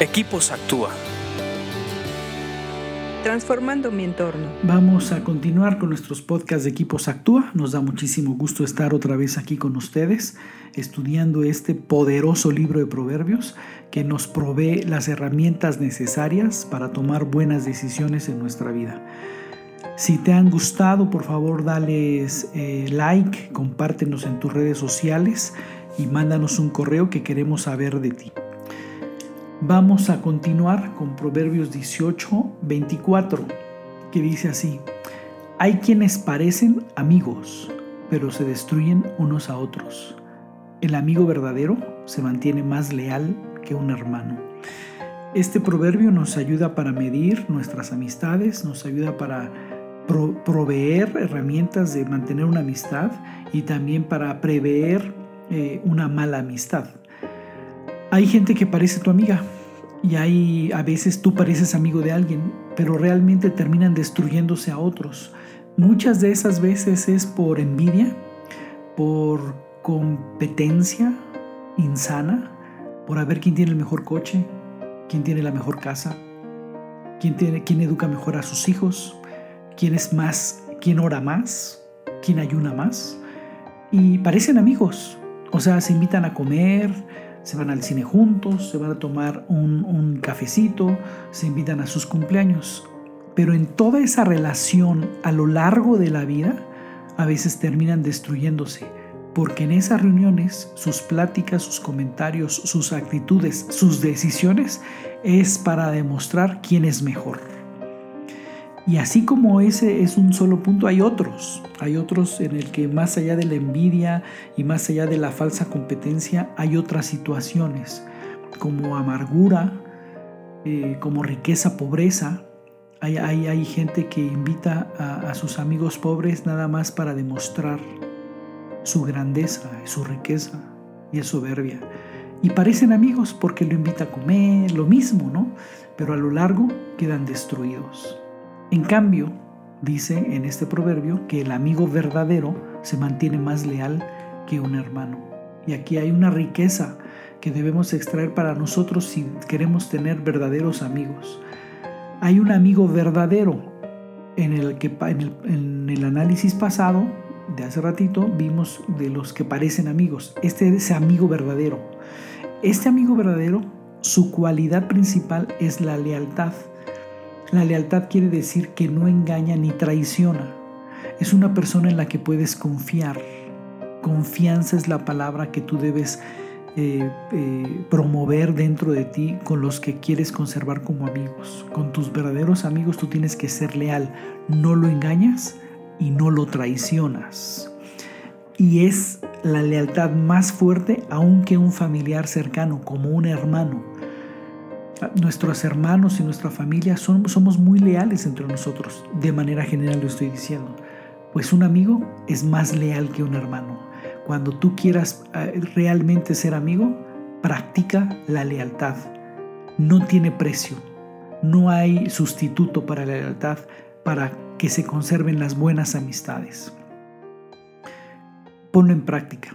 Equipos Actúa. Transformando mi entorno. Vamos a continuar con nuestros podcasts de Equipos Actúa. Nos da muchísimo gusto estar otra vez aquí con ustedes, estudiando este poderoso libro de proverbios que nos provee las herramientas necesarias para tomar buenas decisiones en nuestra vida. Si te han gustado, por favor, dales eh, like, compártenos en tus redes sociales y mándanos un correo que queremos saber de ti. Vamos a continuar con Proverbios 18, 24, que dice así, hay quienes parecen amigos, pero se destruyen unos a otros. El amigo verdadero se mantiene más leal que un hermano. Este proverbio nos ayuda para medir nuestras amistades, nos ayuda para proveer herramientas de mantener una amistad y también para prever eh, una mala amistad. Hay gente que parece tu amiga y hay a veces tú pareces amigo de alguien, pero realmente terminan destruyéndose a otros. Muchas de esas veces es por envidia, por competencia insana, por a ver quién tiene el mejor coche, quién tiene la mejor casa, quién, quién educa mejor a sus hijos, quién es más, quién ora más, quién ayuna más. Y parecen amigos, o sea, se invitan a comer, se van al cine juntos, se van a tomar un, cafecito, se invitan a sus cumpleaños. Pero en toda esa relación a lo largo de la vida, a veces terminan destruyéndose, porque en esas reuniones sus pláticas, sus comentarios, sus actitudes, sus decisiones es para demostrar quién es mejor. Y así como ese es un solo punto, hay otros. Hay otros en el que más allá de la envidia y más allá de la falsa competencia, hay otras situaciones como amargura, eh, como riqueza, pobreza. Hay, hay, gente que invita a, a sus amigos pobres nada más para demostrar su grandeza, su riqueza y es soberbia. Y parecen amigos porque lo invita a comer, lo mismo, ¿no? Pero a lo largo quedan destruidos. En cambio, dice en este proverbio que el amigo verdadero se mantiene más leal que un hermano. Y aquí hay una riqueza que debemos extraer para nosotros si queremos tener verdaderos amigos. Hay un amigo verdadero en el que en el, análisis pasado de hace ratito vimos de los que parecen amigos. Este es amigo verdadero. Este amigo verdadero, su cualidad principal es la lealtad. La lealtad quiere decir que no engaña ni traiciona. Es una persona en la que puedes confiar. Confianza es la palabra que tú debes eh, eh, promover dentro de ti con los que quieres conservar como amigos. Con tus verdaderos amigos tú tienes que ser leal. No lo engañas y no lo traicionas. Y es la lealtad más fuerte aunque un familiar cercano, como un hermano nuestros hermanos y nuestra familia somos muy leales entre nosotros, de manera general lo estoy diciendo. Pues un amigo es más leal que un hermano. Cuando tú quieras eh, realmente ser amigo, practica la lealtad. No tiene precio. No hay sustituto para la lealtad para que se conserven las buenas amistades. Ponlo en práctica